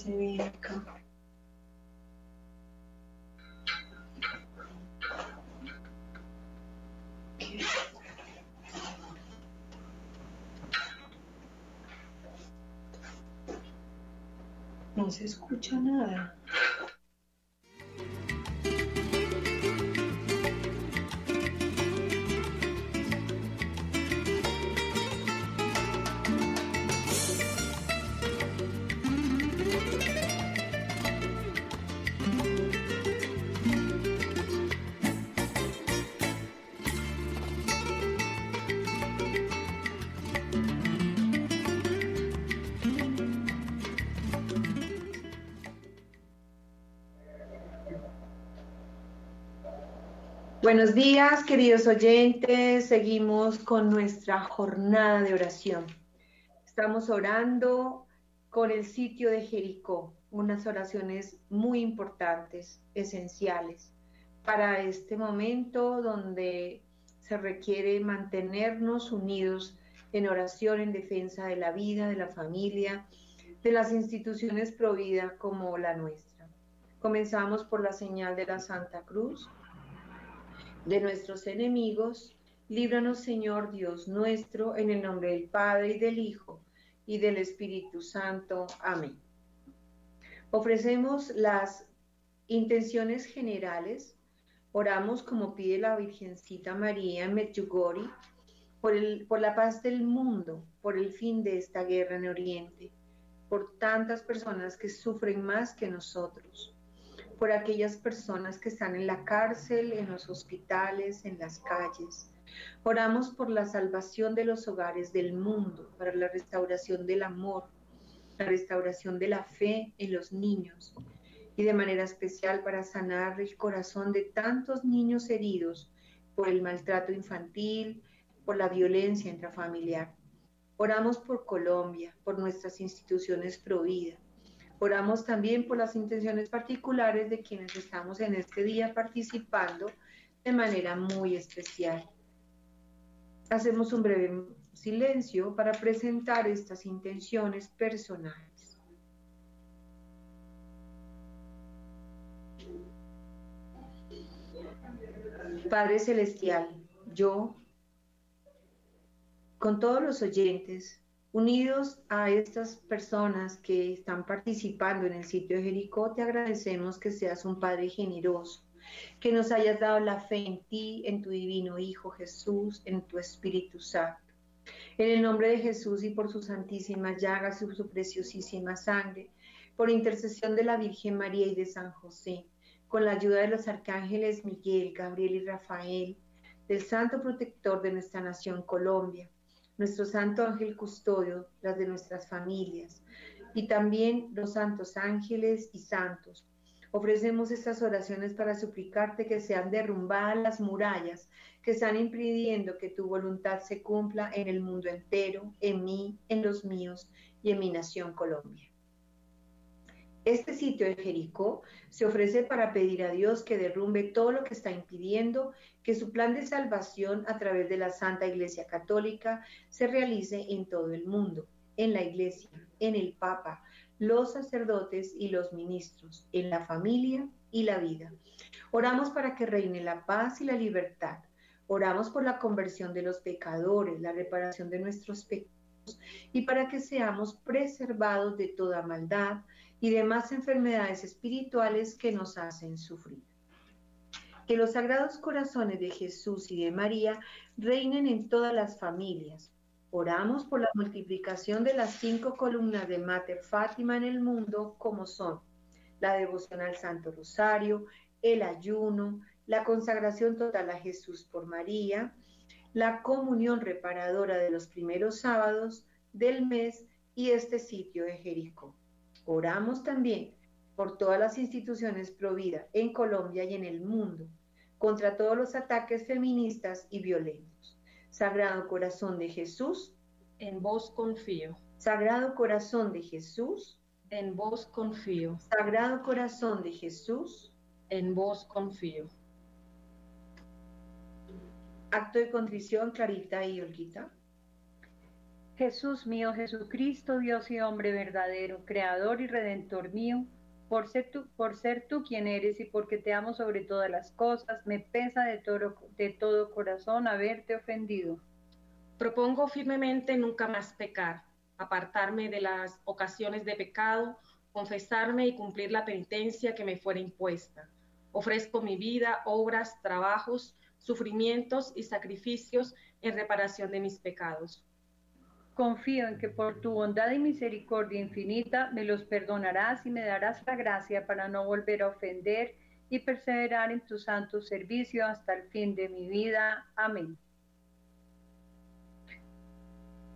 esta USB acá. No se escucha nada. Buenos días, queridos oyentes. Seguimos con nuestra jornada de oración. Estamos orando con el sitio de Jericó, unas oraciones muy importantes, esenciales, para este momento donde se requiere mantenernos unidos en oración en defensa de la vida, de la familia, de las instituciones provida como la nuestra. Comenzamos por la señal de la Santa Cruz de nuestros enemigos, líbranos Señor Dios nuestro, en el nombre del Padre y del Hijo y del Espíritu Santo. Amén. Ofrecemos las intenciones generales, oramos como pide la Virgencita María en Medjugorje, por, la paz del mundo, por el fin de esta guerra en Oriente, por tantas personas que sufren más que nosotros por aquellas personas que están en la cárcel, en los hospitales, en las calles. Oramos por la salvación de los hogares del mundo, para la restauración del amor, la restauración de la fe en los niños y de manera especial para sanar el corazón de tantos niños heridos por el maltrato infantil, por la violencia intrafamiliar. Oramos por Colombia, por nuestras instituciones providas Oramos también por las intenciones particulares de quienes estamos en este día participando de manera muy especial. Hacemos un breve silencio para presentar estas intenciones personales. Padre Celestial, yo, con todos los oyentes, Unidos a estas personas que están participando en el sitio de Jericó, te agradecemos que seas un Padre generoso, que nos hayas dado la fe en ti, en tu divino Hijo Jesús, en tu Espíritu Santo. En el nombre de Jesús y por su santísima llaga, su, su preciosísima sangre, por intercesión de la Virgen María y de San José, con la ayuda de los arcángeles Miguel, Gabriel y Rafael, del Santo Protector de nuestra nación Colombia, nuestro Santo Ángel Custodio, las de nuestras familias, y también los santos ángeles y santos. Ofrecemos estas oraciones para suplicarte que sean derrumbadas las murallas que están impidiendo que tu voluntad se cumpla en el mundo entero, en mí, en los míos y en mi nación Colombia. Este sitio de Jericó se ofrece para pedir a Dios que derrumbe todo lo que está impidiendo que su plan de salvación a través de la Santa Iglesia Católica se realice en todo el mundo, en la Iglesia, en el Papa, los sacerdotes y los ministros, en la familia y la vida. Oramos para que reine la paz y la libertad. Oramos por la conversión de los pecadores, la reparación de nuestros pecados y para que seamos preservados de toda maldad y demás enfermedades espirituales que nos hacen sufrir que los sagrados corazones de Jesús y de María reinen en todas las familias. Oramos por la multiplicación de las cinco columnas de Mater Fátima en el mundo, como son la devoción al Santo Rosario, el ayuno, la consagración total a Jesús por María, la comunión reparadora de los primeros sábados del mes y este sitio de Jericó. Oramos también por todas las instituciones provida en Colombia y en el mundo, contra todos los ataques feministas y violentos. Sagrado Corazón de Jesús, en vos confío. Sagrado Corazón de Jesús, en vos confío. Sagrado Corazón de Jesús, en vos confío. Acto de contrición, Clarita y Olguita. Jesús mío, Jesucristo, Dios y hombre verdadero, Creador y Redentor mío, por ser, tú, quien eres y porque te amo sobre todas las cosas, me pesa de todo, de todo corazón haberte ofendido. Propongo firmemente nunca más pecar, apartarme de las ocasiones de pecado, confesarme y cumplir la penitencia que me fuera impuesta. Ofrezco mi vida, obras, trabajos, sufrimientos y sacrificios en reparación de mis pecados Confío en que por tu bondad y misericordia infinita me los perdonarás y me darás la gracia para no volver a ofender y perseverar en tu santo servicio hasta el fin de mi vida. Amén.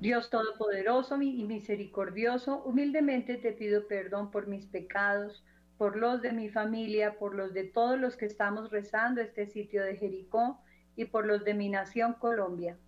Dios Todopoderoso y misericordioso, humildemente te pido perdón por mis pecados, por los de mi familia, por los de todos los que estamos rezando este sitio de Jericó y por los de mi nación Colombia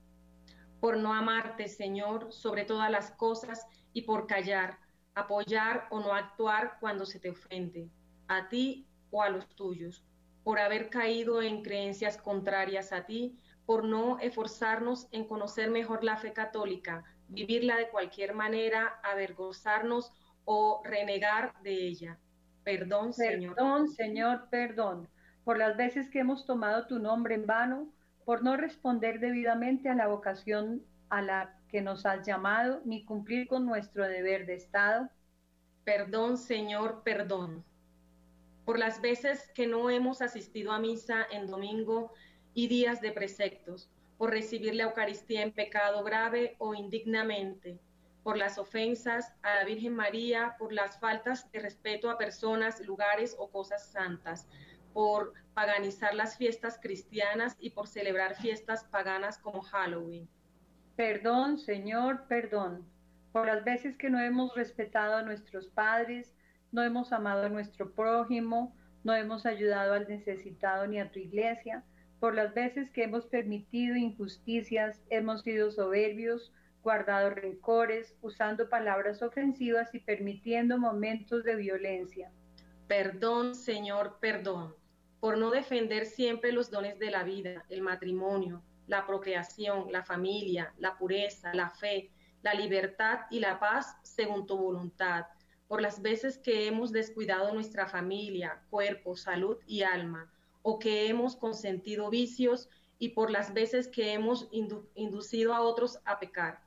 por no amarte, Señor, sobre todas las cosas y por callar, apoyar o no actuar cuando se te ofende, a ti o a los tuyos, por haber caído en creencias contrarias a ti, por no esforzarnos en conocer mejor la fe católica, vivirla de cualquier manera, avergonzarnos o renegar de ella. Perdón, Señor. Perdón, Señor, perdón, por las veces que hemos tomado tu nombre en vano por no responder debidamente a la vocación a la que nos has llamado, ni cumplir con nuestro deber de Estado. Perdón, Señor, perdón. Por las veces que no hemos asistido a misa en domingo y días de preceptos, por recibir la Eucaristía en pecado grave o indignamente, por las ofensas a la Virgen María, por las faltas de respeto a personas, lugares o cosas santas, por paganizar las fiestas cristianas y por celebrar fiestas paganas como Halloween. Perdón, Señor, perdón, por las veces que no hemos respetado a nuestros padres, no hemos amado a nuestro prójimo, no hemos ayudado al necesitado ni a tu iglesia, por las veces que hemos permitido injusticias, hemos sido soberbios, guardado rencores, usando palabras ofensivas y permitiendo momentos de violencia. Perdón, Señor, perdón por no defender siempre los dones de la vida, el matrimonio, la procreación, la familia, la pureza, la fe, la libertad y la paz según tu voluntad, por las veces que hemos descuidado nuestra familia, cuerpo, salud y alma, o que hemos consentido vicios y por las veces que hemos inducido a otros a pecar.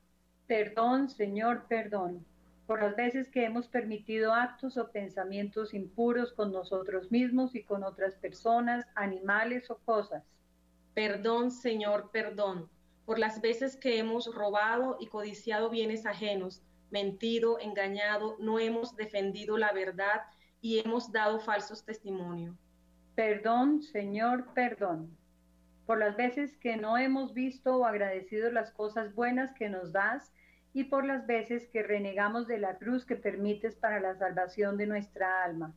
Perdón, Señor, perdón por las veces que hemos permitido actos o pensamientos impuros con nosotros mismos y con otras personas, animales o cosas. Perdón, Señor, perdón, por las veces que hemos robado y codiciado bienes ajenos, mentido, engañado, no hemos defendido la verdad y hemos dado falsos testimonios. Perdón, Señor, perdón, por las veces que no hemos visto o agradecido las cosas buenas que nos das y por las veces que renegamos de la cruz que permites para la salvación de nuestra alma.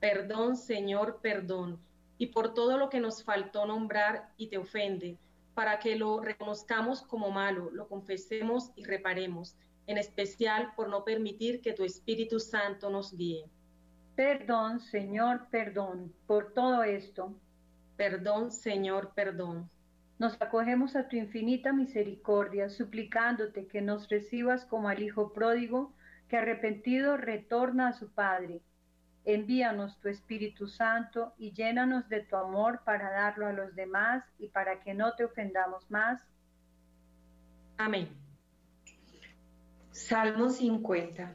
Perdón, Señor, perdón, y por todo lo que nos faltó nombrar y te ofende, para que lo reconozcamos como malo, lo confesemos y reparemos, en especial por no permitir que tu Espíritu Santo nos guíe. Perdón, Señor, perdón, por todo esto. Perdón, Señor, perdón. Nos acogemos a tu infinita misericordia, suplicándote que nos recibas como al Hijo pródigo, que arrepentido retorna a su Padre. Envíanos tu Espíritu Santo y llénanos de tu amor para darlo a los demás y para que no te ofendamos más. Amén. Salmo 50.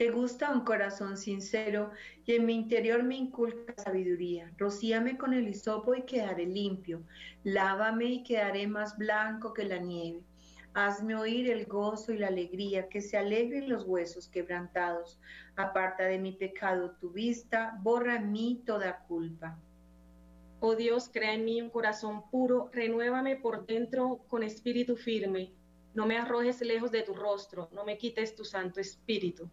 Te gusta un corazón sincero y en mi interior me inculca sabiduría. Rocíame con el hisopo y quedaré limpio. Lávame y quedaré más blanco que la nieve. Hazme oír el gozo y la alegría, que se alegren los huesos quebrantados. Aparta de mi pecado tu vista, borra en mí toda culpa. Oh Dios, crea en mí un corazón puro, renuévame por dentro con espíritu firme No me arrojes lejos de tu rostro, no me quites tu Santo Espíritu.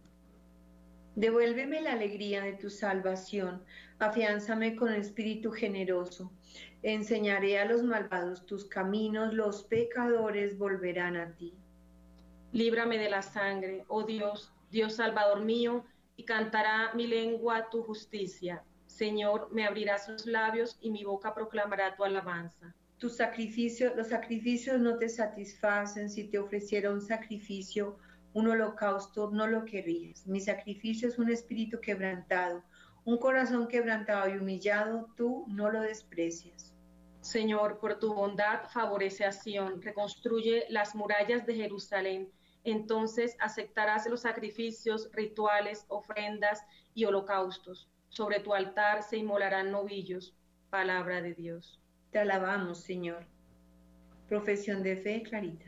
Devuélveme la alegría de tu salvación, afiánzame con espíritu generoso. Enseñaré a los malvados tus caminos, los pecadores volverán a ti. Líbrame de la sangre, oh Dios, Dios Salvador mío, y cantará mi lengua tu justicia. Señor, me abrirá sus labios y mi boca proclamará tu alabanza. Tu sacrificio, los sacrificios no te satisfacen. Si te ofreciera un sacrificio, un holocausto, no lo querrías. Mi sacrificio es un espíritu quebrantado, un corazón quebrantado y humillado, tú no lo desprecias. Señor, por tu bondad favorece a Sión, reconstruye las murallas de Jerusalén. Entonces aceptarás los sacrificios, rituales, ofrendas y holocaustos. Sobre tu altar se inmolarán novillos. Palabra de Dios. Te alabamos, Señor. Profesión de fe, Clarita.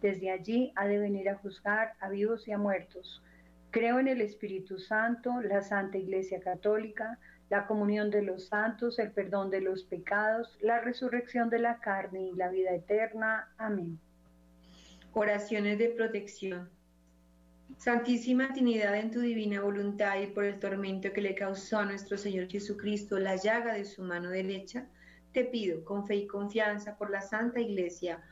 desde allí ha de venir a juzgar a vivos y a muertos. Creo en el Espíritu Santo, la Santa Iglesia Católica, la comunión de los santos, el perdón de los pecados, la resurrección de la carne y la vida eterna. Amén. Oraciones de protección. Santísima Trinidad, en tu divina voluntad y por el tormento que le causó a nuestro Señor Jesucristo la llaga de su mano derecha, te pido con fe y confianza por la Santa Iglesia,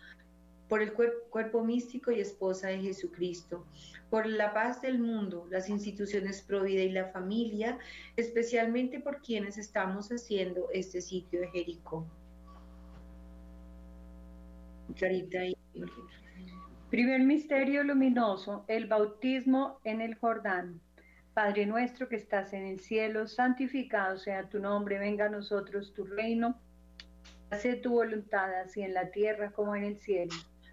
por el cuerpo, místico y esposa de Jesucristo, por la paz del mundo, las instituciones Provida y la familia, especialmente por quienes estamos haciendo este sitio de Jericó. Primer misterio luminoso, el bautismo en el Jordán. Padre nuestro que estás en el cielo, santificado sea tu nombre, venga a nosotros tu reino, hace tu voluntad así en la tierra como en el cielo.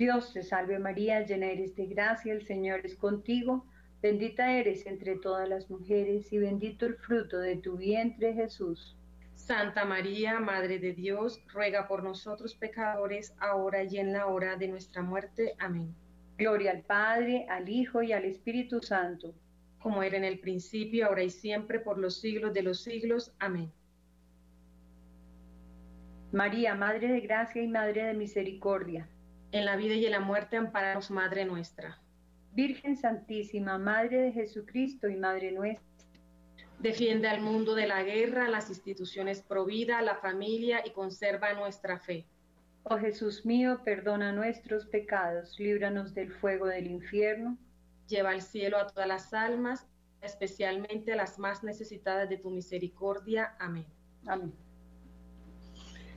Dios te salve María, llena eres de gracia, el Señor es contigo, bendita eres entre todas las mujeres y bendito el fruto de tu vientre Jesús. Santa María, Madre de Dios, ruega por nosotros pecadores, ahora y en la hora de nuestra muerte. Amén. Gloria al Padre, al Hijo y al Espíritu Santo. Como era en el principio, ahora y siempre, por los siglos de los siglos. Amén. María, Madre de Gracia y Madre de Misericordia en la vida y en la muerte, amparanos, Madre nuestra. Virgen Santísima, Madre de Jesucristo y Madre nuestra. Defiende al mundo de la guerra, las instituciones pro vida, la familia y conserva nuestra fe. Oh Jesús mío, perdona nuestros pecados, líbranos del fuego del infierno. Lleva al cielo a todas las almas, especialmente a las más necesitadas de tu misericordia. Amén. Amén.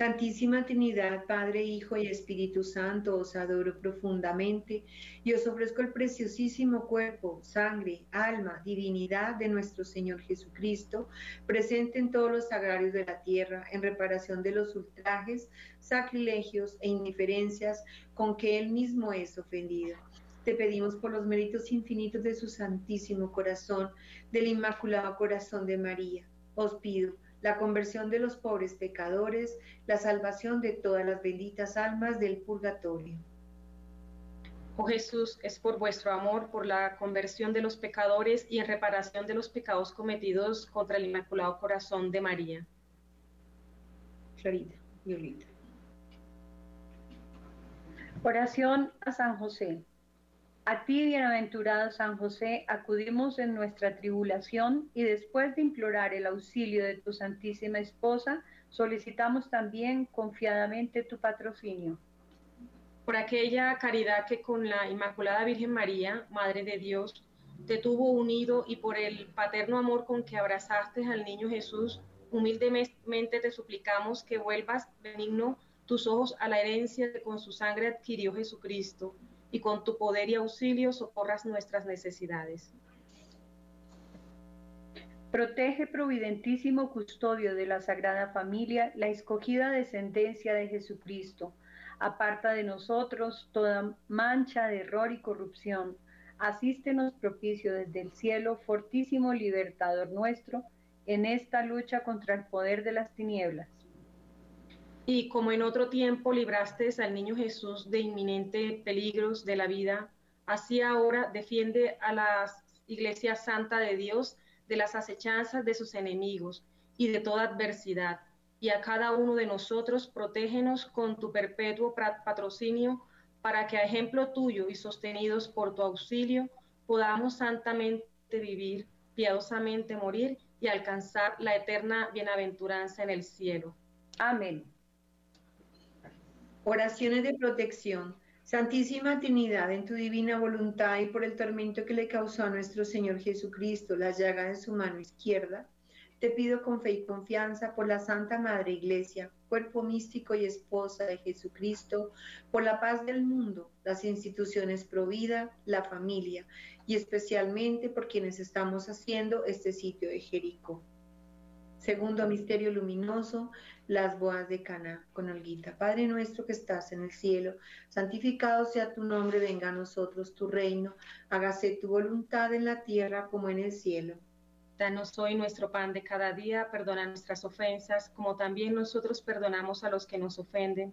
Santísima Trinidad, Padre, Hijo y Espíritu Santo, os adoro profundamente y os ofrezco el preciosísimo cuerpo, sangre, alma, divinidad de nuestro Señor Jesucristo, presente en todos los sagrarios de la tierra, en reparación de los ultrajes, sacrilegios e indiferencias con que Él mismo es ofendido. Te pedimos por los méritos infinitos de su Santísimo Corazón, del Inmaculado Corazón de María. Os pido la conversión de los pobres pecadores, la salvación de todas las benditas almas del purgatorio. Oh Jesús, es por vuestro amor, por la conversión de los pecadores y en reparación de los pecados cometidos contra el Inmaculado Corazón de María. Clarita, Violita. Oración a San José. A ti, bienaventurado San José, acudimos en nuestra tribulación y después de implorar el auxilio de tu Santísima Esposa, solicitamos también confiadamente tu patrocinio. Por aquella caridad que con la Inmaculada Virgen María, Madre de Dios, te tuvo unido y por el paterno amor con que abrazaste al niño Jesús, humildemente te suplicamos que vuelvas benigno tus ojos a la herencia que con su sangre adquirió Jesucristo y con tu poder y auxilio socorras nuestras necesidades. Protege, providentísimo custodio de la Sagrada Familia, la escogida descendencia de Jesucristo. Aparta de nosotros toda mancha de error y corrupción. Asístenos propicio desde el cielo, fortísimo libertador nuestro, en esta lucha contra el poder de las tinieblas y como en otro tiempo libraste al niño Jesús de inminentes peligros de la vida, así ahora defiende a la Iglesia Santa de Dios de las acechanzas de sus enemigos y de toda adversidad. Y a cada uno de nosotros protégenos con tu perpetuo patrocinio, para que a ejemplo tuyo y sostenidos por tu auxilio, podamos santamente vivir, piadosamente morir y alcanzar la eterna bienaventuranza en el cielo. Amén. Oraciones de protección. Santísima Trinidad, en tu divina voluntad y por el tormento que le causó a nuestro Señor Jesucristo la llaga de su mano izquierda, te pido con fe y confianza por la Santa Madre Iglesia, cuerpo místico y esposa de Jesucristo, por la paz del mundo, las instituciones pro vida, la familia y especialmente por quienes estamos haciendo este sitio de Jericó. Segundo misterio luminoso, las boas de Cana con Olguita. Padre nuestro que estás en el cielo, santificado sea tu nombre, venga a nosotros tu reino, hágase tu voluntad en la tierra como en el cielo. Danos hoy nuestro pan de cada día, perdona nuestras ofensas, como también nosotros perdonamos a los que nos ofenden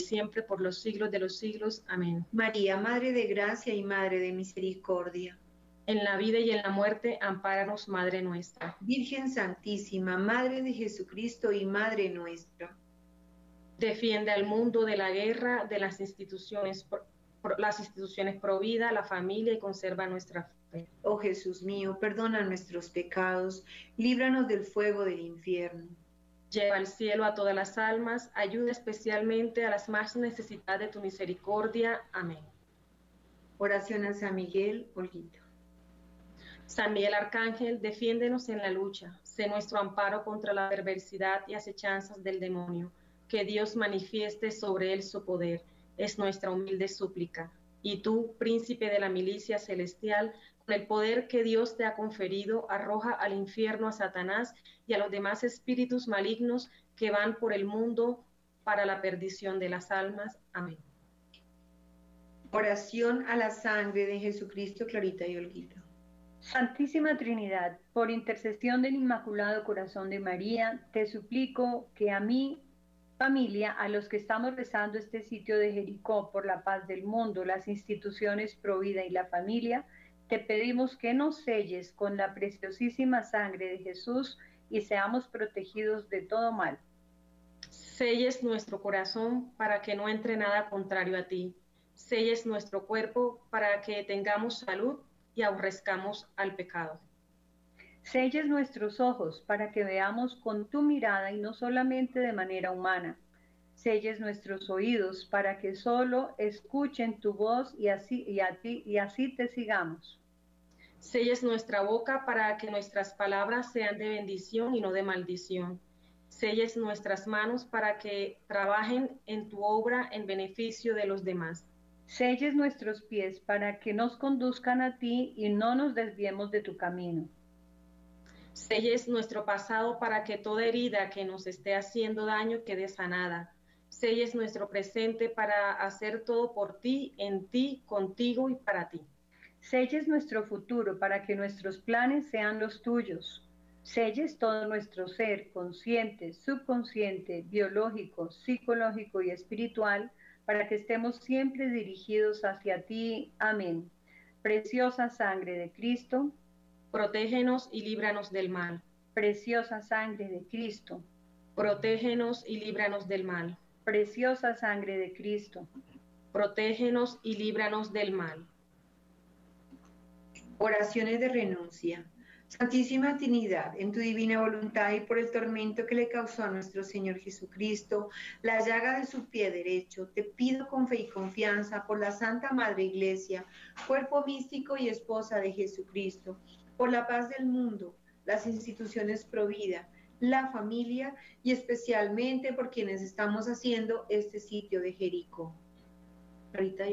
siempre por los siglos de los siglos. Amén. María, Madre de Gracia y Madre de Misericordia. En la vida y en la muerte, ampáranos, Madre nuestra. Virgen Santísima, Madre de Jesucristo y Madre nuestra. Defiende al mundo de la guerra, de las instituciones, las instituciones pro vida, la familia y conserva nuestra fe. Oh Jesús mío, perdona nuestros pecados, líbranos del fuego del infierno Lleva al cielo a todas las almas, ayuda especialmente a las más necesitadas de tu misericordia. Amén. Oración a San Miguel, Olguito. San Miguel Arcángel, defiéndenos en la lucha, sé nuestro amparo contra la perversidad y acechanzas del demonio, que Dios manifieste sobre él su poder, es nuestra humilde súplica. Y tú, príncipe de la milicia celestial, el poder que Dios te ha conferido, arroja al infierno a Satanás y a los demás espíritus malignos que van por el mundo para la perdición de las almas. Amén. Oración a la sangre de Jesucristo, Clarita y Olguito. Santísima Trinidad, por intercesión del Inmaculado Corazón de María, te suplico que a mi familia, a los que estamos rezando este sitio de Jericó por la paz del mundo, las instituciones Provida y la familia, te pedimos que nos selles con la preciosísima sangre de Jesús y seamos protegidos de todo mal. Selles nuestro corazón para que no entre nada contrario a ti selles nuestro cuerpo para que tengamos salud y aborrezcamos al pecado. Selles nuestros ojos para que veamos con tu mirada y no solamente de manera humana. Selles nuestros oídos para que solo escuchen tu voz y así, y a ti, y así te sigamos. Selles nuestra boca para que nuestras palabras sean de bendición y no de maldición. Selles nuestras manos para que trabajen en tu obra en beneficio de los demás selles nuestros pies para que nos conduzcan a ti y no nos desviemos de tu camino. Selles nuestro pasado para que toda herida que nos esté haciendo daño quede sanada. Selles nuestro presente para hacer todo por ti, en ti, contigo y para ti. Selles nuestro futuro para que nuestros planes sean los tuyos. Selles todo nuestro ser, consciente, subconsciente, biológico, psicológico y espiritual, para que estemos siempre dirigidos hacia ti. Amén. Preciosa sangre de Cristo, protégenos y líbranos del mal. Preciosa sangre de Cristo, protégenos y líbranos del mal. Preciosa sangre de Cristo, protégenos y líbranos del mal. Oraciones de renuncia. Santísima Trinidad, en tu divina voluntad y por el tormento que le causó a nuestro Señor Jesucristo, la llaga de su pie derecho, te pido con fe y confianza por la Santa Madre Iglesia, cuerpo místico y esposa de Jesucristo, por la paz del mundo, las instituciones provida, la familia y especialmente por quienes estamos haciendo este sitio de Jericó. Rita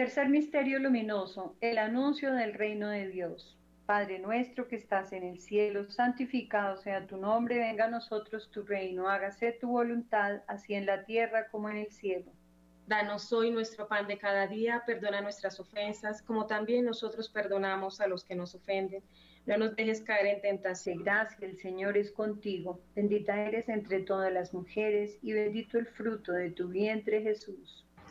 Tercer misterio luminoso, el anuncio del reino de Dios. Padre nuestro que estás en el cielo, santificado sea tu nombre, venga a nosotros tu reino, hágase tu voluntad, así en la tierra como en el cielo. Danos hoy nuestro pan de cada día, perdona nuestras ofensas, como también nosotros perdonamos a los que nos ofenden. No nos dejes caer en tentación. Gracias, el Señor es contigo. Bendita eres entre todas las mujeres y bendito el fruto de tu vientre, Jesús.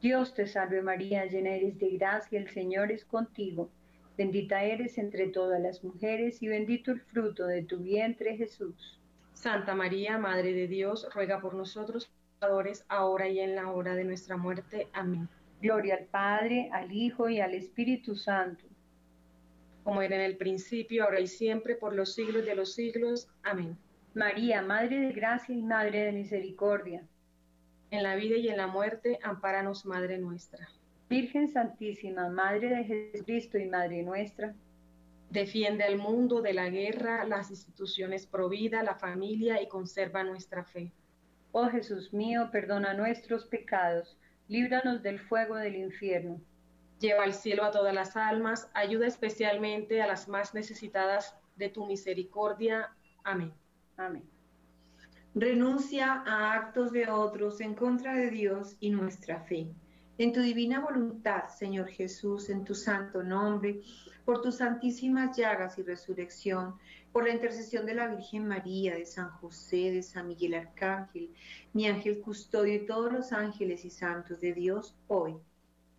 Dios te salve María, llena eres de gracia, el Señor es contigo. Bendita eres entre todas las mujeres y bendito el fruto de tu vientre Jesús. Santa María, Madre de Dios, ruega por nosotros pecadores, ahora y en la hora de nuestra muerte. Amén. Gloria al Padre, al Hijo y al Espíritu Santo. Como era en el principio, ahora y siempre, por los siglos de los siglos. Amén. María, Madre de Gracia y Madre de Misericordia en la vida y en la muerte, ampáranos, Madre nuestra. Virgen Santísima, Madre de Jesucristo y Madre nuestra, defiende al mundo de la guerra, las instituciones provida, la familia y conserva nuestra fe. Oh Jesús mío, perdona nuestros pecados, líbranos del fuego del infierno. Lleva al cielo a todas las almas, ayuda especialmente a las más necesitadas de tu misericordia. Amén. Amén. Renuncia a actos de otros en contra de Dios y nuestra fe. En tu divina voluntad, Señor Jesús, en tu santo nombre, por tus santísimas llagas y resurrección, por la intercesión de la Virgen María, de San José, de San Miguel Arcángel, mi ángel custodio y todos los ángeles y santos de Dios, hoy,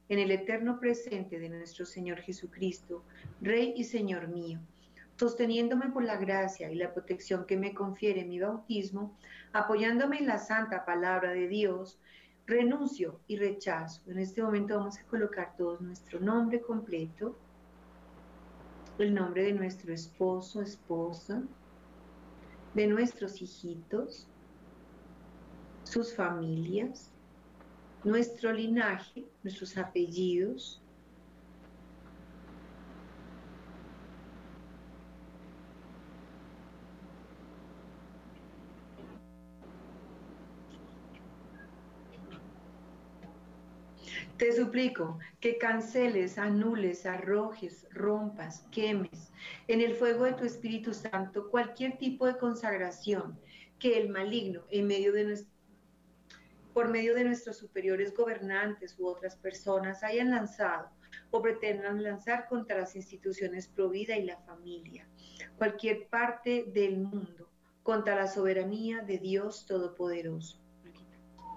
en el eterno presente de nuestro Señor Jesucristo, Rey y Señor mío, sosteniéndome por la gracia y la protección que me confiere mi bautismo, apoyándome en la santa palabra de Dios, renuncio y rechazo. En este momento vamos a colocar todos nuestro nombre completo, el nombre de nuestro esposo, esposa, de nuestros hijitos, sus familias, nuestro linaje, nuestros apellidos, Te suplico que canceles, anules, arrojes, rompas, quemes en el fuego de tu Espíritu Santo cualquier tipo de consagración que el maligno en medio de por medio de nuestros superiores gobernantes u otras personas hayan lanzado o pretendan lanzar contra las instituciones Provida y la familia, cualquier parte del mundo, contra la soberanía de Dios Todopoderoso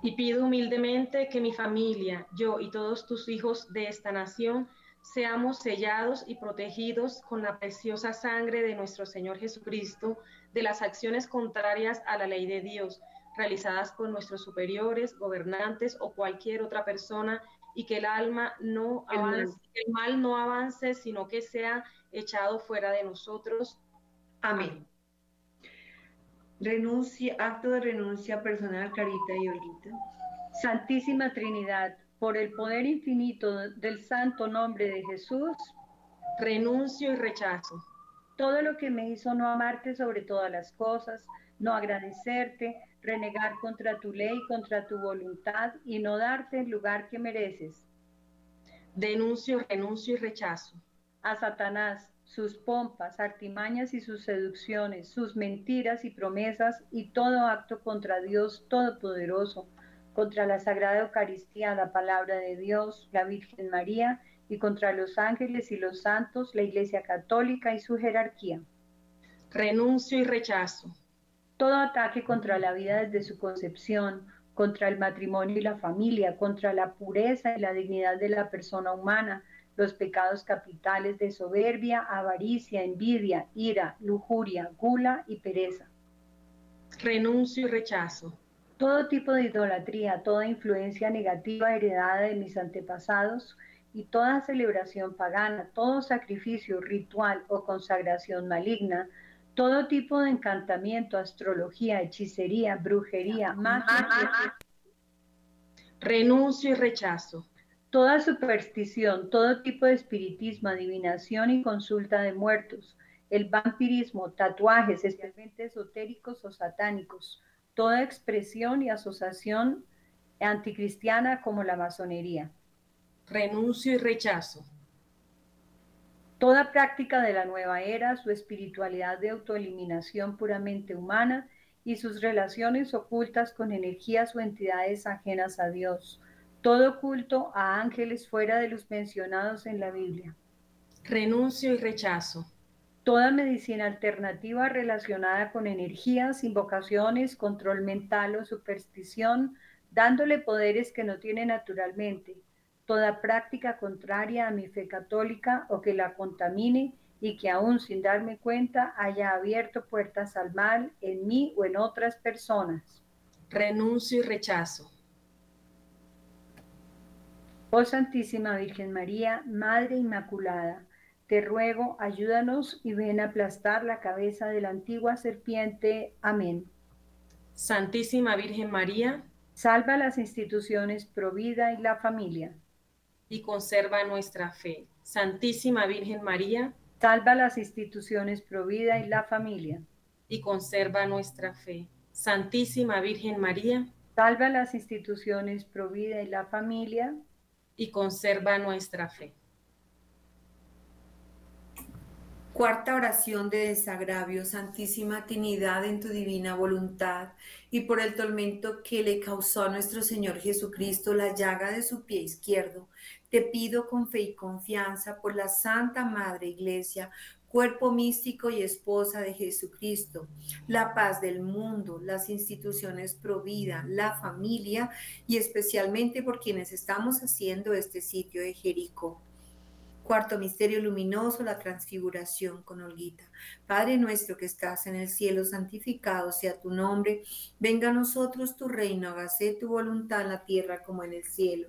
y pido humildemente que mi familia, yo y todos tus hijos de esta nación seamos sellados y protegidos con la preciosa sangre de nuestro Señor Jesucristo de las acciones contrarias a la ley de Dios realizadas por nuestros superiores, gobernantes o cualquier otra persona y que el alma no avance, el mal no avance, sino que sea echado fuera de nosotros. Amén. Renuncia, acto de renuncia personal, Carita y Olguita. Santísima Trinidad, por el poder infinito del santo nombre de Jesús, renuncio y rechazo. Todo lo que me hizo no amarte sobre todas las cosas, no agradecerte, renegar contra tu ley, contra tu voluntad y no darte el lugar que mereces. Denuncio, renuncio y rechazo. A Satanás, sus pompas, artimañas y sus seducciones, sus mentiras y promesas y todo acto contra Dios Todopoderoso, contra la Sagrada Eucaristía, la palabra de Dios, la Virgen María y contra los ángeles y los santos, la Iglesia Católica y su jerarquía. Renuncio y rechazo. Todo ataque contra la vida desde su concepción, contra el matrimonio y la familia, contra la pureza y la dignidad de la persona humana, los pecados capitales de soberbia, avaricia, envidia, ira, lujuria, gula y pereza. Renuncio y rechazo. Todo tipo de idolatría, toda influencia negativa heredada de mis antepasados y toda celebración pagana, todo sacrificio, ritual o consagración maligna, todo tipo de encantamiento, astrología, hechicería, brujería, magia. Renuncio y rechazo Toda superstición, todo tipo de espiritismo, adivinación y consulta de muertos, el vampirismo, tatuajes, especialmente esotéricos o satánicos, toda expresión y asociación anticristiana como la masonería. Renuncio y rechazo. Toda práctica de la nueva era, su espiritualidad de autoeliminación puramente humana y sus relaciones ocultas con energías o entidades ajenas a Dios todo culto a ángeles fuera de los mencionados en la Biblia. Renuncio y rechazo. Toda medicina alternativa relacionada con energías, invocaciones, control mental o superstición, dándole poderes que no tiene naturalmente. Toda práctica contraria a mi fe católica o que la contamine y que aún sin darme cuenta haya abierto puertas al mal en mí o en otras personas. Renuncio y rechazo. Oh Santísima Virgen María, Madre Inmaculada, te ruego, ayúdanos y ven a aplastar la cabeza de la antigua serpiente. Amén. Santísima Virgen María, salva las instituciones Provida y la familia. Y conserva nuestra fe. Santísima Virgen María, salva las instituciones Provida y la familia. Y conserva nuestra fe. Santísima Virgen María, salva las instituciones Provida y la familia y conserva nuestra fe. Cuarta oración de desagravio, Santísima Trinidad, en tu divina voluntad y por el tormento que le causó a nuestro Señor Jesucristo la llaga de su pie izquierdo, te pido con fe y confianza por la Santa Madre Iglesia, cuerpo místico y esposa de Jesucristo, la paz del mundo, las instituciones provida, la familia y especialmente por quienes estamos haciendo este sitio de Jericó. Cuarto misterio luminoso, la transfiguración con Olguita. Padre nuestro que estás en el cielo, santificado sea tu nombre. Venga a nosotros tu reino, hágase tu voluntad en la tierra como en el cielo.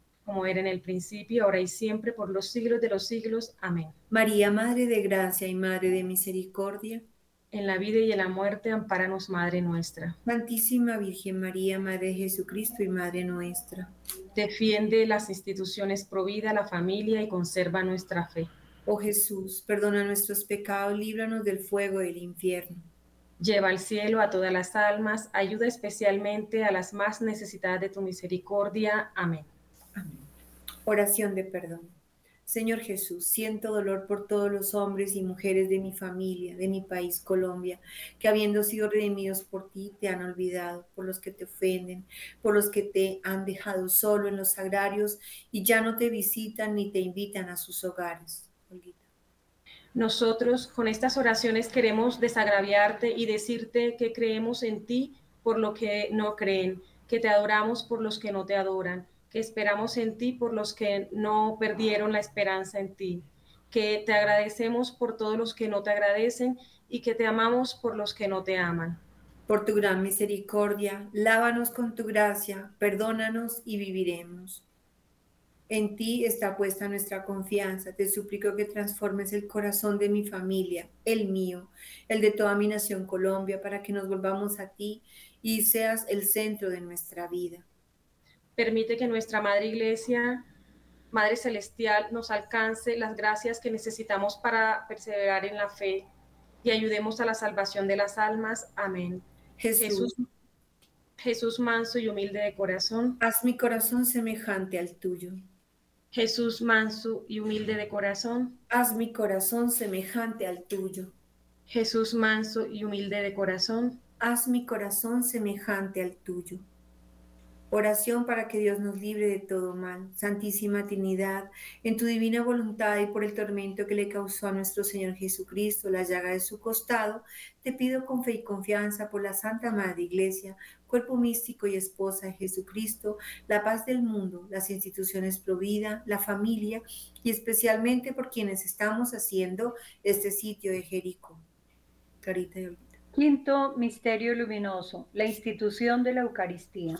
como era en el principio, ahora y siempre, por los siglos de los siglos. Amén. María, Madre de Gracia y Madre de Misericordia, en la vida y en la muerte, ampáranos, Madre nuestra. Santísima Virgen María, Madre de Jesucristo y Madre nuestra. Defiende las instituciones provida, la familia y conserva nuestra fe. Oh Jesús, perdona nuestros pecados, líbranos del fuego del infierno. Lleva al cielo a todas las almas, ayuda especialmente a las más necesitadas de tu misericordia. Amén. Oración de perdón. Señor Jesús, siento dolor por todos los hombres y mujeres de mi familia, de mi país, Colombia, que habiendo sido redimidos por ti, te han olvidado, por los que te ofenden, por los que te han dejado solo en los sagrarios y ya no te visitan ni te invitan a sus hogares. Nosotros con estas oraciones queremos desagraviarte y decirte que creemos en ti por lo que no creen, que te adoramos por los que no te adoran que esperamos en ti por los que no perdieron la esperanza en ti, que te agradecemos por todos los que no te agradecen y que te amamos por los que no te aman. Por tu gran misericordia, lávanos con tu gracia, perdónanos y viviremos. En ti está puesta nuestra confianza. Te suplico que transformes el corazón de mi familia, el mío, el de toda mi nación Colombia, para que nos volvamos a ti y seas el centro de nuestra vida. Permite que nuestra Madre Iglesia, Madre Celestial, nos alcance las gracias que necesitamos para perseverar en la fe y ayudemos a la salvación de las almas. Amén. Jesús. Jesús, manso y humilde de corazón. Haz mi corazón semejante al tuyo. Jesús manso y humilde de corazón. Haz mi corazón semejante al tuyo. Jesús manso y humilde de corazón. Haz mi corazón semejante al tuyo. Oración para que Dios nos libre de todo mal. Santísima Trinidad, en tu divina voluntad y por el tormento que le causó a nuestro Señor Jesucristo la llaga de su costado, te pido con fe y confianza por la Santa Madre Iglesia, cuerpo místico y esposa de Jesucristo, la paz del mundo, las instituciones provida, la familia y especialmente por quienes estamos haciendo este sitio de Jericó. Quinto misterio luminoso, la institución de la Eucaristía.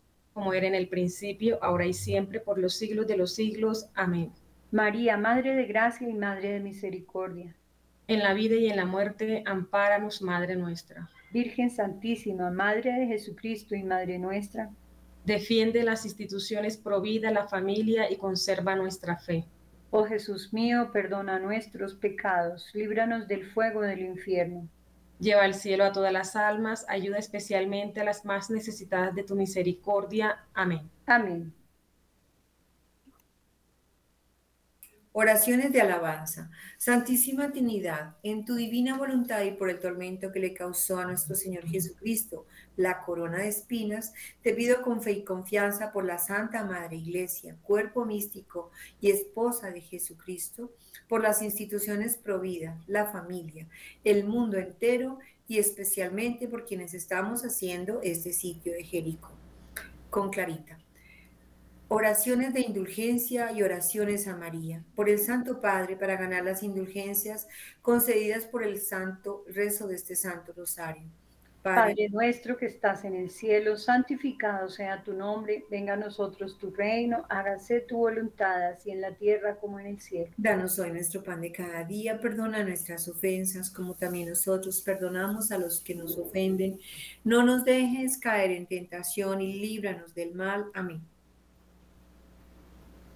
Como era en el principio, ahora y siempre, por los siglos de los siglos. Amén. María, Madre de Gracia y Madre de Misericordia. En la vida y en la muerte, ampáranos, Madre nuestra. Virgen Santísima, Madre de Jesucristo y Madre nuestra. Defiende las instituciones provida la familia y conserva nuestra fe. Oh Jesús mío, perdona nuestros pecados, líbranos del fuego del infierno Lleva al cielo a todas las almas, ayuda especialmente a las más necesitadas de tu misericordia. Amén. Amén. Oraciones de alabanza. Santísima Trinidad, en tu divina voluntad y por el tormento que le causó a nuestro Señor Jesucristo la corona de espinas, te pido con fe y confianza por la Santa Madre Iglesia, cuerpo místico y esposa de Jesucristo, por las instituciones Provida, la familia, el mundo entero y especialmente por quienes estamos haciendo este sitio de Jericó. Con Clarita. Oraciones de indulgencia y oraciones a María, por el Santo Padre para ganar las indulgencias concedidas por el Santo rezo de este Santo Rosario Padre, nuestro que estás en el cielo, santificado sea tu nombre, venga a nosotros tu reino, hágase tu voluntad, así en la tierra como en el cielo. Danos hoy nuestro pan de cada día, perdona nuestras ofensas, como también nosotros perdonamos a los que nos ofenden. No nos dejes caer en tentación y líbranos del mal. Amén.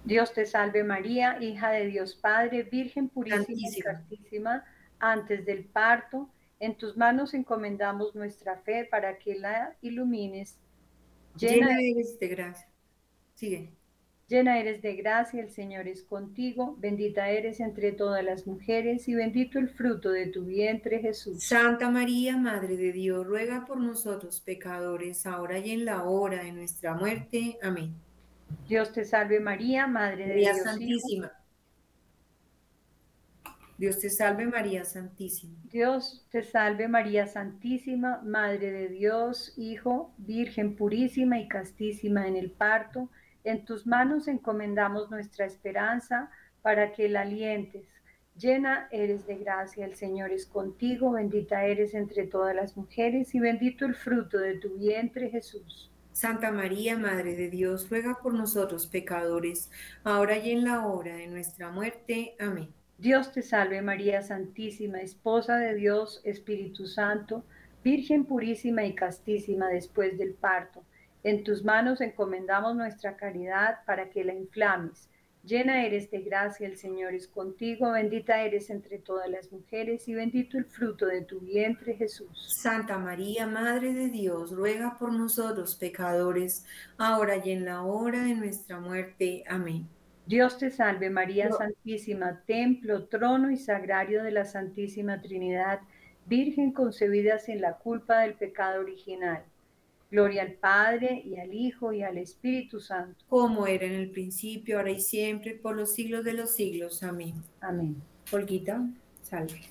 Dios te salve María, hija de Dios Padre, Virgen purísima y santísima, antes del parto en tus manos encomendamos nuestra fe para que la ilumines. Llena, eres de gracia. Sigue. Llena eres de gracia, el Señor es contigo, bendita eres entre todas las mujeres y bendito el fruto de tu vientre Jesús. Santa María, Madre de Dios, ruega por nosotros pecadores, ahora y en la hora de nuestra muerte. Amén. Dios te salve María, Madre de Dios. Santísima. Dios te salve María Santísima. Dios te salve María Santísima, Madre de Dios, Hijo, Virgen purísima y castísima en el parto. En tus manos encomendamos nuestra esperanza para que la alientes. Llena eres de gracia, el Señor es contigo, bendita eres entre todas las mujeres y bendito el fruto de tu vientre Jesús. Santa María, Madre de Dios, ruega por nosotros pecadores, ahora y en la hora de nuestra muerte. Amén. Dios te salve María Santísima, Esposa de Dios, Espíritu Santo, Virgen purísima y castísima después del parto. En tus manos encomendamos nuestra caridad para que la inflames. Llena eres de gracia, el Señor es contigo, bendita eres entre todas las mujeres y bendito el fruto de tu vientre Jesús. Santa María, Madre de Dios, ruega por nosotros pecadores, ahora y en la hora de nuestra muerte. Amén. Dios te salve María Santísima, templo, trono y sagrario de la Santísima Trinidad, Virgen concebida sin la culpa del pecado original. Gloria al Padre y al Hijo y al Espíritu Santo. Como era en el principio, ahora y siempre, por los siglos de los siglos. Amén. Amén. Olguita, salve.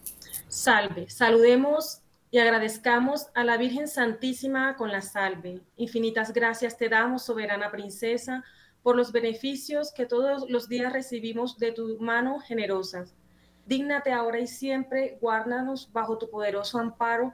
Salve. Saludemos y agradezcamos a la Virgen Santísima con la salve. Infinitas gracias te damos, soberana princesa por los beneficios que todos los días recibimos de tu mano generosa. Dígnate ahora y siempre, guárdanos bajo tu poderoso amparo,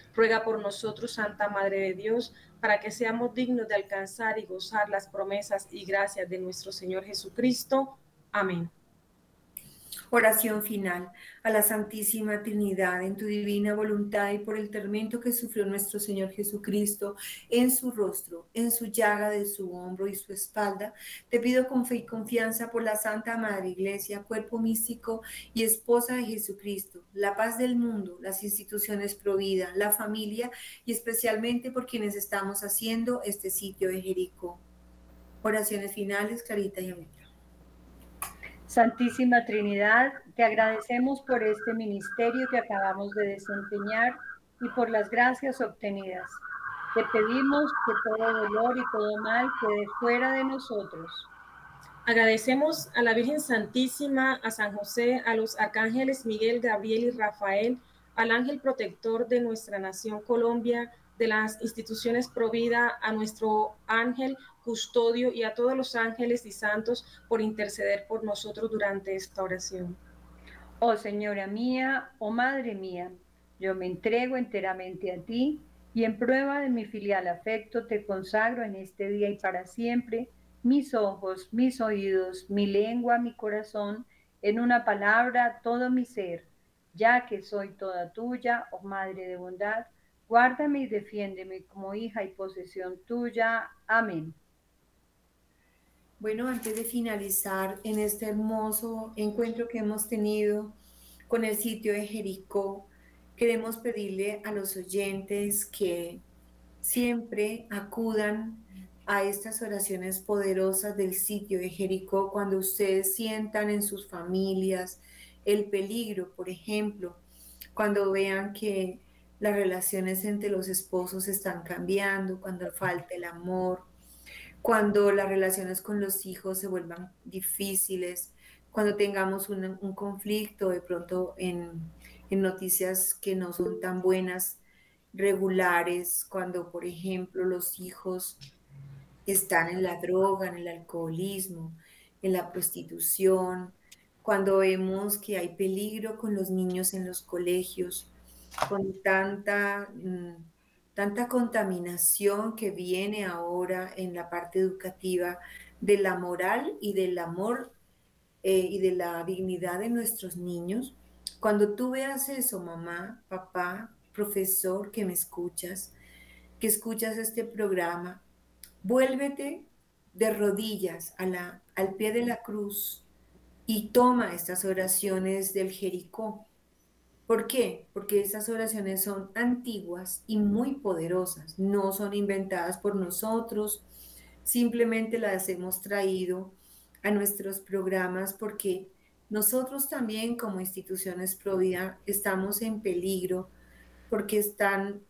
ruega por nosotros, Santa Madre de Dios, para que seamos dignos de alcanzar y gozar las promesas y gracias de nuestro Señor Jesucristo. Amén. Oración final a la Santísima Trinidad en tu divina voluntad y por el tormento que sufrió nuestro Señor Jesucristo en su rostro, en su llaga de su hombro y su espalda. Te pido con fe y confianza por la Santa Madre Iglesia, cuerpo místico y esposa de Jesucristo, la paz del mundo, las instituciones provida, la familia y especialmente por quienes estamos haciendo este sitio de Jericó. Oraciones finales, Clarita y América. Santísima Trinidad, te agradecemos por este ministerio que acabamos de desempeñar y por las gracias obtenidas. Te pedimos que todo dolor y todo mal quede fuera de nosotros. Agradecemos a la Virgen Santísima, a San José, a los arcángeles Miguel, Gabriel y Rafael, al ángel protector de nuestra nación Colombia, de las instituciones Provida, a nuestro ángel custodio y a todos los ángeles y santos por interceder por nosotros durante esta oración. Oh Señora mía, oh Madre mía, yo me entrego enteramente a ti y en prueba de mi filial afecto te consagro en este día y para siempre mis ojos, mis oídos, mi lengua, mi corazón, en una palabra todo mi ser, ya que soy toda tuya, oh Madre de bondad, guárdame y defiéndeme como hija y posesión tuya. Amén. Bueno, antes de finalizar en este hermoso encuentro que hemos tenido con el sitio de Jericó, queremos pedirle a los oyentes que siempre acudan a estas oraciones poderosas del sitio de Jericó cuando ustedes sientan en sus familias el peligro, por ejemplo, cuando vean que las relaciones entre los esposos están cambiando, cuando falta el amor, cuando las relaciones con los hijos se vuelvan difíciles, cuando tengamos un, conflicto de pronto en, en noticias que no son tan buenas, regulares, cuando por ejemplo los hijos están en la droga, en el alcoholismo, en la prostitución, cuando vemos que hay peligro con los niños en los colegios, con tanta mm, tanta contaminación que viene ahora en la parte educativa de la moral y del amor eh, y de la dignidad de nuestros niños. Cuando tú veas eso, mamá, papá, profesor que me escuchas, que escuchas este programa, vuélvete de rodillas a al pie de la cruz y toma estas oraciones del Jericó. ¿Por qué? Porque esas oraciones son antiguas y muy poderosas, no son inventadas por nosotros, simplemente las hemos traído a nuestros programas porque nosotros también como instituciones Provida estamos en peligro porque están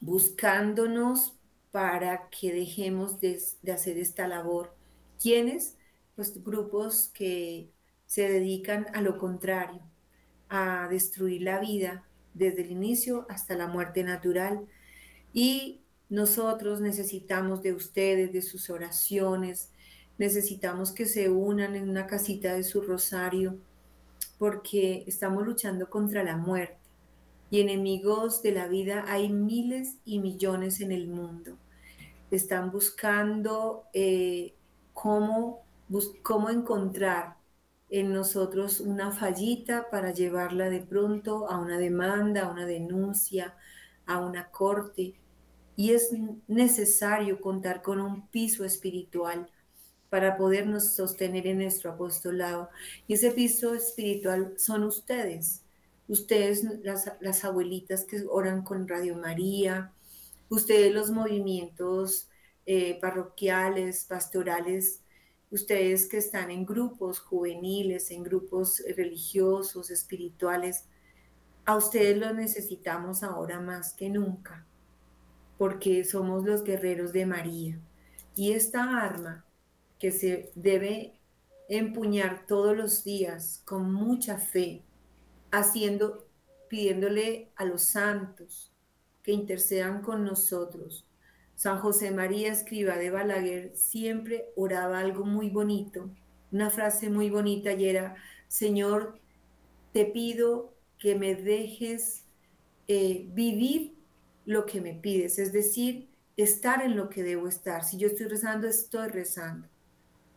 buscándonos para que dejemos de, hacer esta labor. ¿Quiénes? Pues grupos que se dedican a lo contrario, a destruir la vida desde el inicio hasta la muerte natural. Y nosotros necesitamos de ustedes, de sus oraciones, necesitamos que se unan en una casita de su rosario, porque estamos luchando contra la muerte. Y enemigos de la vida hay miles y millones en el mundo. Están buscando eh, cómo, cómo encontrar en nosotros una fallita para llevarla de pronto a una demanda, a una denuncia, a una corte. Y es necesario contar con un piso espiritual para podernos sostener en nuestro apostolado. Y ese piso espiritual son ustedes, ustedes las, las abuelitas que oran con Radio María, ustedes los movimientos eh, parroquiales, pastorales ustedes que están en grupos juveniles, en grupos religiosos, espirituales, a ustedes los necesitamos ahora más que nunca, porque somos los guerreros de María. Y esta arma que se debe empuñar todos los días con mucha fe, haciendo, pidiéndole a los santos que intercedan con nosotros. San José María Escriba de Balaguer siempre oraba algo muy bonito, una frase muy bonita y era, Señor, te pido que me dejes eh, vivir lo que me pides, es decir, estar en lo que debo estar. Si yo estoy rezando, estoy rezando.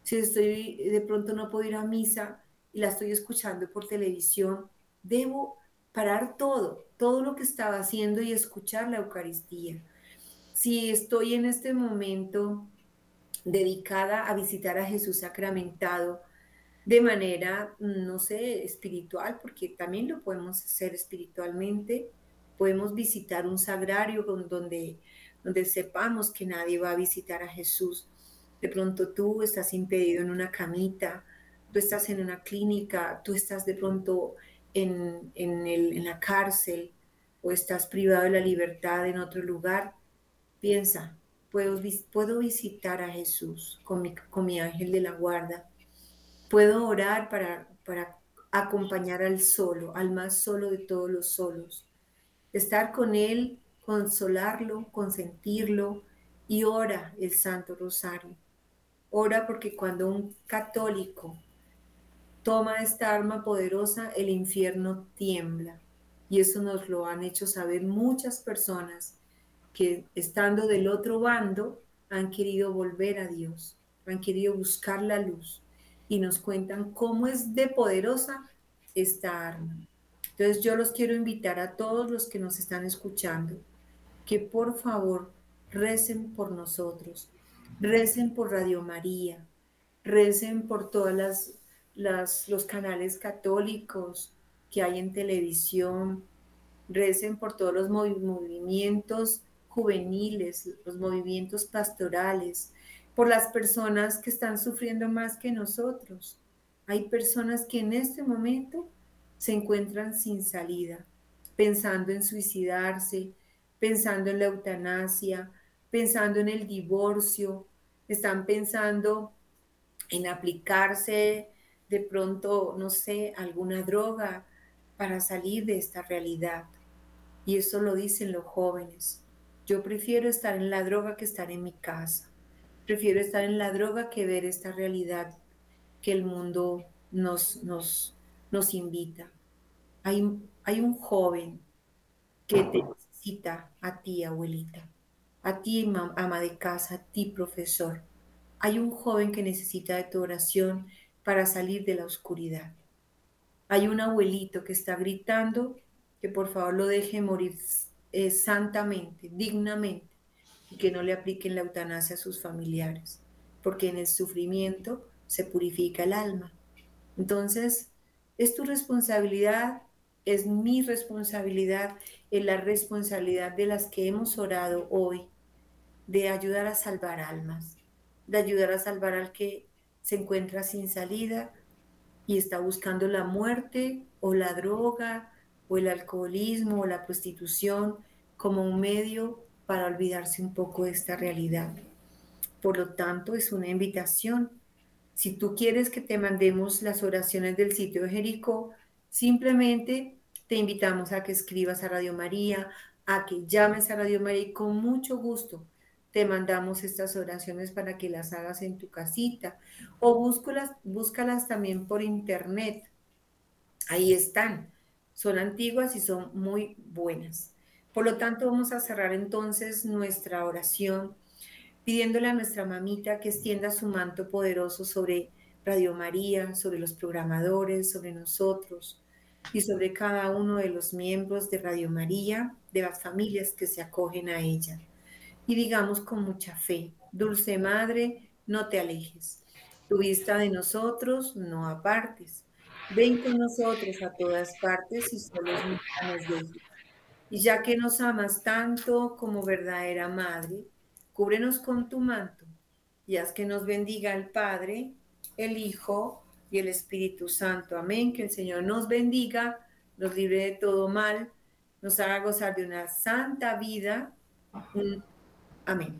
Si estoy de pronto no puedo ir a misa y la estoy escuchando por televisión, debo parar todo, todo lo que estaba haciendo y escuchar la Eucaristía. Si estoy en este momento dedicada a visitar a Jesús sacramentado, de manera, no sé, espiritual, porque también lo podemos hacer espiritualmente. Podemos visitar un sagrario donde, donde sepamos que nadie va a visitar a Jesús. De pronto tú estás impedido en una camita, tú estás en una clínica, tú estás de pronto en, en, la cárcel o estás privado de la libertad en otro lugar. Piensa, puedo, puedo visitar a Jesús con mi, con mi ángel de la guarda Puedo orar para, para acompañar al solo, al más solo de todos los solos. Estar con Él, consolarlo, consentirlo y ora el Santo Rosario. Ora porque cuando un católico toma esta arma poderosa, el infierno tiembla. Y eso nos lo han hecho saber muchas personas que estando del otro bando han querido volver a Dios, han querido buscar la luz y nos cuentan cómo es de poderosa esta arma. Entonces yo los quiero invitar a todos los que nos están escuchando que por favor recen por nosotros, recen por Radio María, recen por todas las, los canales católicos que hay en televisión, recen por todos los movimientos juveniles, los movimientos pastorales, por las personas que están sufriendo más que nosotros. Hay personas que en este momento se encuentran sin salida, pensando en suicidarse, pensando en la eutanasia, pensando en el divorcio, están pensando en aplicarse de pronto, no sé, alguna droga para salir de esta realidad. Y eso lo dicen los jóvenes. Yo prefiero estar en la droga que estar en mi casa. Prefiero estar en la droga que ver esta realidad que el mundo nos, nos, nos invita. Hay, hay un joven que te necesita a ti, abuelita, a ti, ama de casa, a ti, profesor. Hay un joven que necesita de tu oración para salir de la oscuridad. Hay un abuelito que está gritando que por favor lo deje morir eh, santamente, dignamente y que no le apliquen la eutanasia a sus familiares, porque en el sufrimiento se purifica el alma. Entonces, es tu responsabilidad, es mi responsabilidad, es la responsabilidad de las que hemos orado hoy, de ayudar a salvar almas, de ayudar a salvar al que se encuentra sin salida y está buscando la muerte o la droga o el alcoholismo o la prostitución como un medio para olvidarse un poco de esta realidad. Por lo tanto, es una invitación. Si tú quieres que te mandemos las oraciones del sitio de Jericó, simplemente te invitamos a que escribas a Radio María, a que llames a Radio María y con mucho gusto te mandamos estas oraciones para que las hagas en tu casita o búscalas, búscalas también por internet. Ahí están. Son antiguas y son muy buenas. Por lo tanto, vamos a cerrar entonces nuestra oración pidiéndole a nuestra mamita que extienda su manto poderoso sobre Radio María, sobre los programadores, sobre nosotros y sobre cada uno de los miembros de Radio María, de las familias que se acogen a ella. Y digamos con mucha fe, Dulce Madre, no te alejes. Tu vista de nosotros no apartes. Ven con nosotros a todas partes y solo nos y ya que nos amas tanto como verdadera madre, cúbrenos con tu manto y haz que nos bendiga el Padre, el Hijo y el Espíritu Santo. Amén. Que el Señor nos bendiga, nos libre de todo mal, nos haga gozar de una santa vida. Amén.